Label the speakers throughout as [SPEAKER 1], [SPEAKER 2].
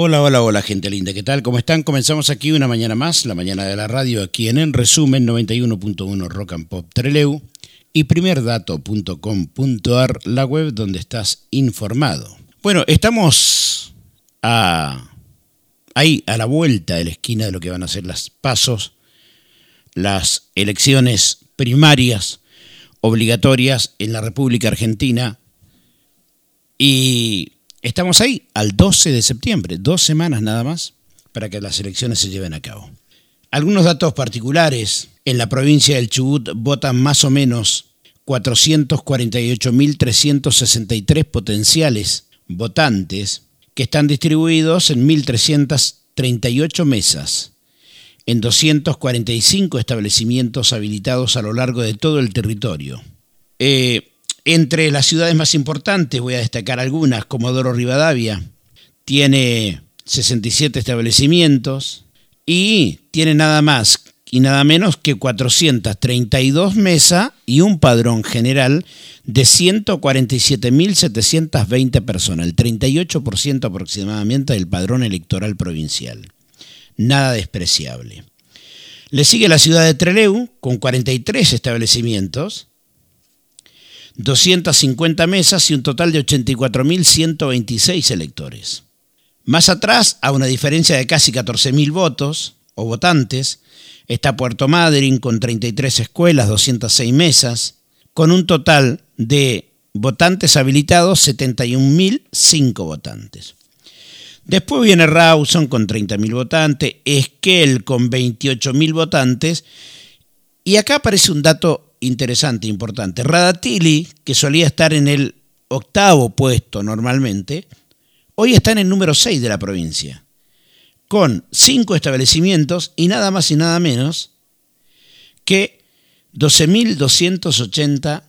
[SPEAKER 1] Hola, hola, hola, gente linda. ¿Qué tal? ¿Cómo están? Comenzamos aquí una mañana más, la mañana de la radio, aquí en En Resumen 91.1 Rock and Pop Treleu y primerdato.com.ar, la web donde estás informado. Bueno, estamos a, ahí, a la vuelta de la esquina de lo que van a ser las pasos, las elecciones primarias obligatorias en la República Argentina y Estamos ahí al 12 de septiembre, dos semanas nada más para que las elecciones se lleven a cabo. Algunos datos particulares. En la provincia del Chubut votan más o menos 448.363 potenciales votantes que están distribuidos en 1.338 mesas, en 245 establecimientos habilitados a lo largo de todo el territorio. Eh, entre las ciudades más importantes voy a destacar algunas, Comodoro Rivadavia tiene 67 establecimientos y tiene nada más y nada menos que 432 mesas y un padrón general de 147.720 personas, el 38% aproximadamente del padrón electoral provincial. Nada despreciable. Le sigue la ciudad de Treleu con 43 establecimientos 250 mesas y un total de 84.126 electores. Más atrás, a una diferencia de casi 14.000 votos o votantes, está Puerto Madryn con 33 escuelas, 206 mesas, con un total de votantes habilitados 71.005 votantes. Después viene Rawson con 30.000 votantes, Esquel con 28.000 votantes, y acá aparece un dato interesante, importante. Radatili, que solía estar en el octavo puesto normalmente, hoy está en el número 6 de la provincia, con cinco establecimientos y nada más y nada menos que 12.280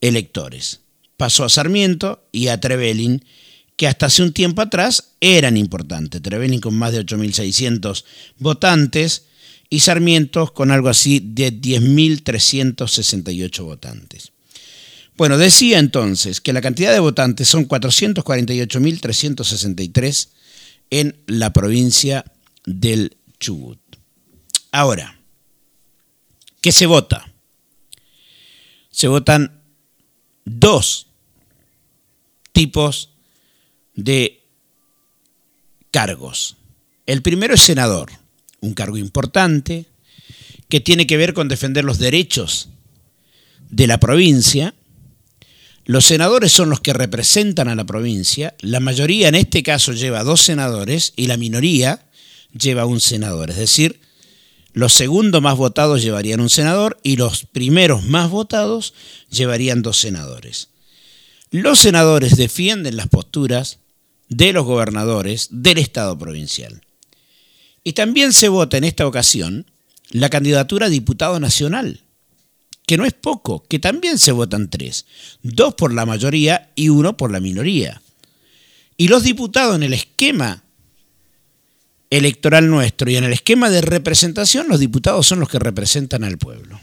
[SPEAKER 1] electores. Pasó a Sarmiento y a Trevelin, que hasta hace un tiempo atrás eran importantes. Trevelin con más de 8.600 votantes, y Sarmiento con algo así de 10.368 votantes. Bueno, decía entonces que la cantidad de votantes son 448.363 en la provincia del Chubut. Ahora, ¿qué se vota? Se votan dos tipos de cargos. El primero es senador un cargo importante que tiene que ver con defender los derechos de la provincia. Los senadores son los que representan a la provincia. La mayoría en este caso lleva dos senadores y la minoría lleva un senador. Es decir, los segundos más votados llevarían un senador y los primeros más votados llevarían dos senadores. Los senadores defienden las posturas de los gobernadores del Estado provincial. Y también se vota en esta ocasión la candidatura a diputado nacional, que no es poco, que también se votan tres, dos por la mayoría y uno por la minoría. Y los diputados en el esquema electoral nuestro y en el esquema de representación, los diputados son los que representan al pueblo.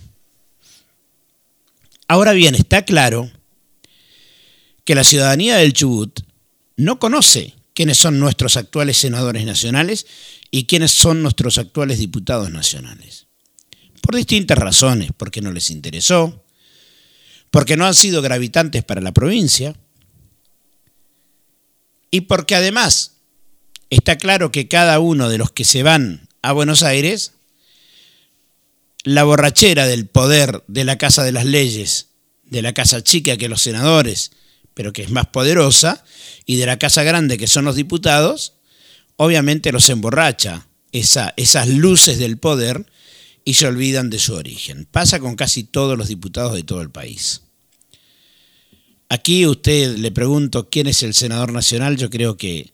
[SPEAKER 1] Ahora bien, está claro que la ciudadanía del Chubut no conoce quiénes son nuestros actuales senadores nacionales y quiénes son nuestros actuales diputados nacionales. Por distintas razones, porque no les interesó, porque no han sido gravitantes para la provincia y porque además está claro que cada uno de los que se van a Buenos Aires, la borrachera del poder de la Casa de las Leyes, de la Casa Chica que los senadores, pero que es más poderosa, y de la Casa Grande que son los diputados, obviamente los emborracha esa, esas luces del poder y se olvidan de su origen. Pasa con casi todos los diputados de todo el país. Aquí usted le pregunto quién es el senador nacional, yo creo que,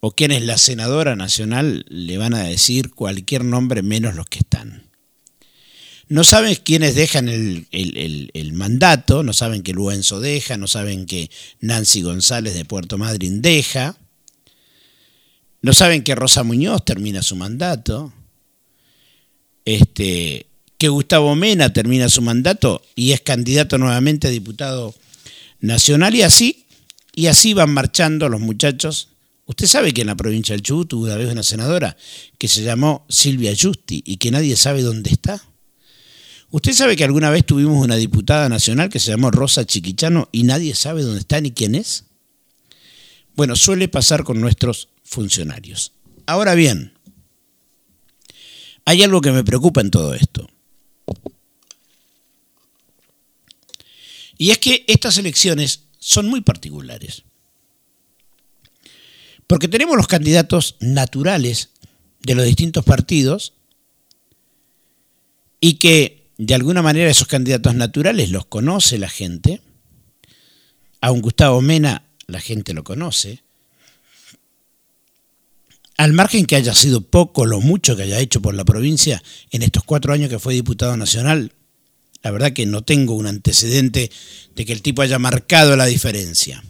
[SPEAKER 1] o quién es la senadora nacional, le van a decir cualquier nombre menos los que están. No saben quiénes dejan el, el, mandato, no saben que Luenzo deja, no saben que Nancy González de Puerto Madryn deja, no saben que Rosa Muñoz termina su mandato, este, que Gustavo Mena termina su mandato y es candidato nuevamente a diputado nacional y así Y así van marchando los muchachos. Usted sabe que en la provincia del Chubut hubo una vez una senadora que se llamó Silvia Justi y que nadie sabe dónde está. Usted sabe que alguna vez tuvimos una diputada nacional que se llamó Rosa Chiquichano y nadie sabe dónde está ni quién es. Bueno, suele pasar con nuestros funcionarios. Ahora bien, hay algo que me preocupa en todo esto. Y es que estas elecciones son muy particulares. Porque tenemos los candidatos naturales de los distintos partidos y que de alguna manera esos candidatos naturales los conoce la gente. A un Gustavo Mena la gente lo conoce. Al margen que haya sido poco lo mucho que haya hecho por la provincia en estos cuatro años que fue diputado nacional, la verdad que no tengo un antecedente de que el tipo haya marcado la diferencia.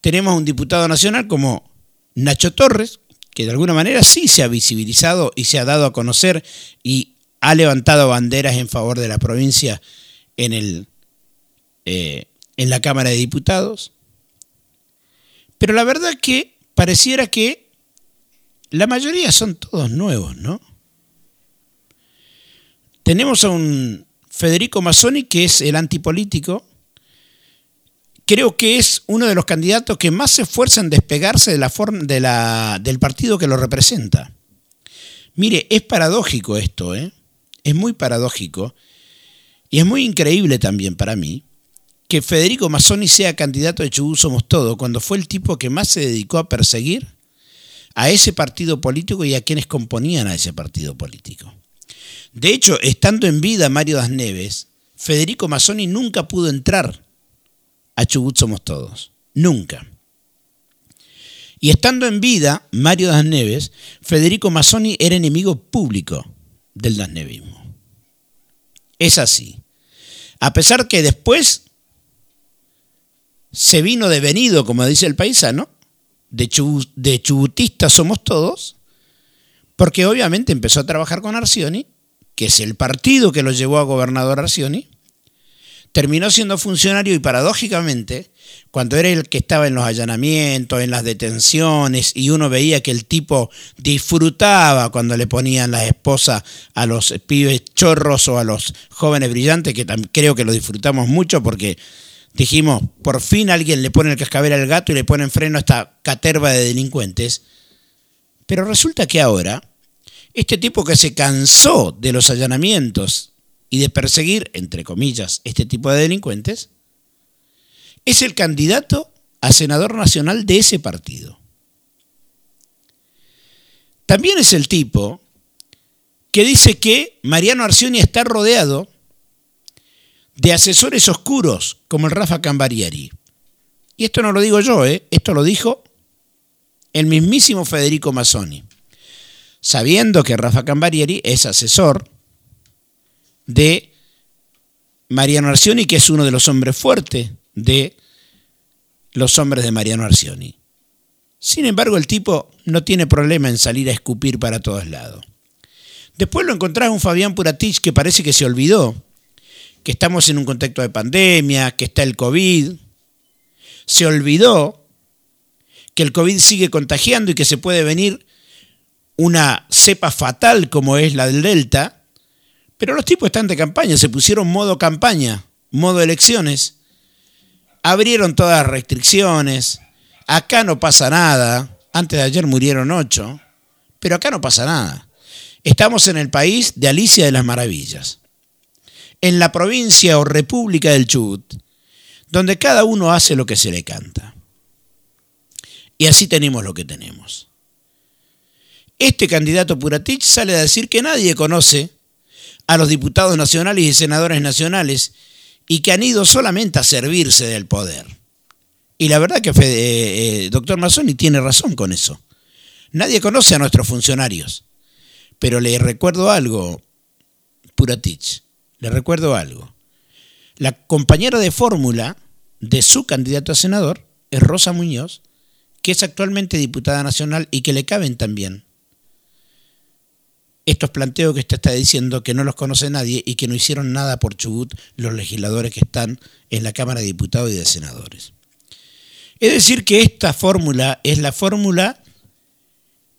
[SPEAKER 1] Tenemos un diputado nacional como Nacho Torres, que de alguna manera sí se ha visibilizado y se ha dado a conocer y ha levantado banderas en favor de la provincia en, el, eh, en la Cámara de Diputados. Pero la verdad que pareciera que la mayoría son todos nuevos, ¿no? Tenemos a un Federico Mazzoni, que es el antipolítico. Creo que es uno de los candidatos que más se esfuerza en despegarse de la forma, del partido que lo representa. Mire, es paradójico esto, ¿eh? Es muy paradójico. Y es muy increíble también para mí que Federico Mazzoni sea candidato de Chubut Somos Todo, cuando fue el tipo que más se dedicó a perseguir a ese partido político y a quienes componían a ese partido político. De hecho, estando en vida Mario Das Neves, Federico Mazzoni nunca pudo entrar a Chubut Somos Todos. Nunca. Y estando en vida Mario Das Neves, Federico Mazzoni era enemigo público del dasnevismo. Es así. A pesar que después se vino devenido, como dice el paisano, de, de chubutistas somos todos, porque obviamente empezó a trabajar con Arcioni que es el partido que lo llevó a gobernador Arcioni, terminó siendo funcionario y paradójicamente, cuando era el que estaba en los allanamientos, en las detenciones, y uno veía que el tipo disfrutaba cuando le ponían las esposas a los pibes chorros o a los jóvenes brillantes, que creo que lo disfrutamos mucho porque dijimos, por fin alguien le pone el cascabel al gato y le pone en freno a esta caterva de delincuentes. Pero resulta que ahora este tipo que se cansó de los allanamientos y de perseguir, entre comillas, este tipo de delincuentes, es el candidato a senador nacional de ese partido. También es el tipo que dice que Mariano Arcioni está rodeado de asesores oscuros como el Rafa Cambarieri. Y esto no lo digo yo, ¿eh? esto lo dijo el mismísimo Federico Mazzoni sabiendo que Rafa Cambarieri es asesor de Mariano Arcioni, que es uno de los hombres fuertes de los hombres de Mariano Arcioni. Sin embargo, el tipo no tiene problema en salir a escupir para todos lados. Después lo encontrás un Fabián Puratich que parece que se olvidó que estamos en un contexto de pandemia, que está el COVID. Se olvidó que el COVID sigue contagiando y que se puede venir una cepa fatal como es la del Delta, pero los tipos están de campaña, se pusieron modo campaña, modo elecciones, abrieron todas las restricciones, acá no pasa nada, antes de ayer murieron ocho, pero acá no pasa nada. Estamos en el país de Alicia de las Maravillas, en la provincia o república del Chubut, donde cada uno hace lo que se le canta. Y así tenemos lo que tenemos. Este candidato Puratich sale a decir que nadie conoce a los diputados nacionales y senadores nacionales y que han ido solamente a servirse del poder. Y la verdad que eh, eh, doctor Mazzoni tiene razón con eso. Nadie conoce a nuestros funcionarios. Pero le recuerdo algo, Puratich, le recuerdo algo. La compañera de fórmula de su candidato a senador es Rosa Muñoz, que es actualmente diputada nacional y que le caben también estos planteos que usted está diciendo que no los conoce nadie y que no hicieron nada por Chubut los legisladores que están en la Cámara de Diputados y de Senadores. Es decir, que esta fórmula es la fórmula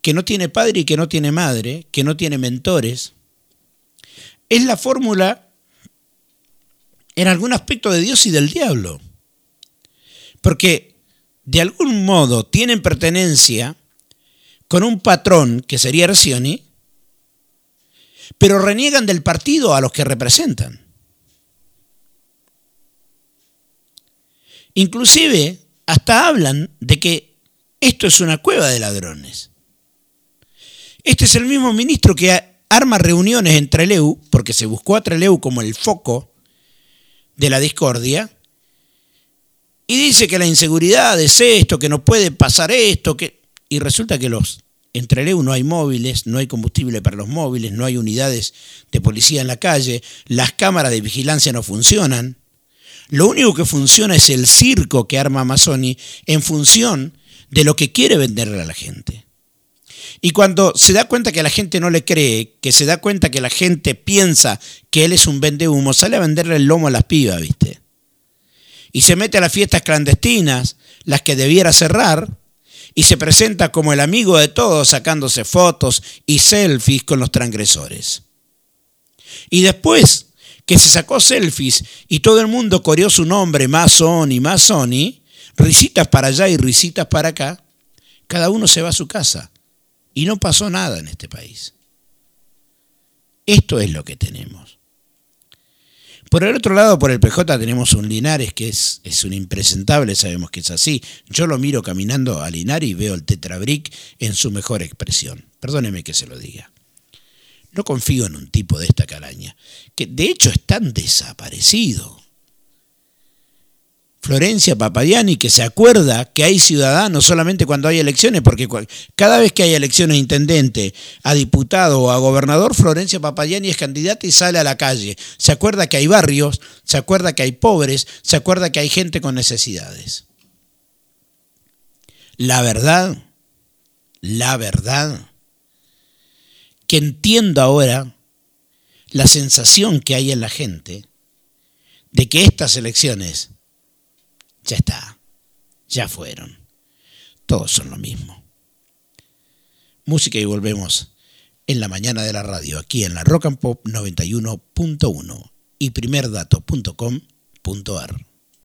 [SPEAKER 1] que no tiene padre y que no tiene madre, que no tiene mentores. Es la fórmula en algún aspecto de Dios y del diablo. Porque de algún modo tienen pertenencia con un patrón que sería Ercioni, pero reniegan del partido a los que representan. Inclusive hasta hablan de que esto es una cueva de ladrones. Este es el mismo ministro que arma reuniones en Treleu, porque se buscó a Treleu como el foco de la discordia, y dice que la inseguridad es esto, que no puede pasar esto, que... y resulta que los en Treleu no hay móviles, no hay combustible para los móviles, no hay unidades de policía en la calle, las cámaras de vigilancia no funcionan. Lo único que funciona es el circo que arma Amazoni en función de lo que quiere venderle a la gente. Y cuando se da cuenta que la gente no le cree, que se da cuenta que la gente piensa que él es un vendehumo, sale a venderle el lomo a las pibas, ¿viste? Y se mete a las fiestas clandestinas, las que debiera cerrar, y se presenta como el amigo de todos sacándose fotos y selfies con los transgresores. Y después que se sacó selfies y todo el mundo coreó su nombre, más Sony, más Sony, risitas para allá y risitas para acá, cada uno se va a su casa y no pasó nada en este país. Esto es lo que tenemos. Por el otro lado, por el PJ tenemos un Linares que es, es un impresentable, sabemos que es así. Yo lo miro caminando a Linares y veo el Tetrabric en su mejor expresión. Perdóneme que se lo diga. No confío en un tipo de esta calaña, que de hecho están desaparecidos. Florencia Papadiani, que se acuerda que hay ciudadanos solamente cuando hay elecciones, porque cada vez que hay elecciones a intendente, a diputado o a gobernador, Florencia Papadiani es candidata y sale a la calle. Se acuerda que hay barrios, se acuerda que hay pobres, se acuerda que hay gente con necesidades. La verdad, la verdad, que entiendo ahora la sensación que hay en la gente de que estas elecciones ya está, ya fueron. Todos son lo mismo. Música y volvemos en la mañana de la radio, aquí en la Rock and Pop 91.1 y primerdato.com.ar.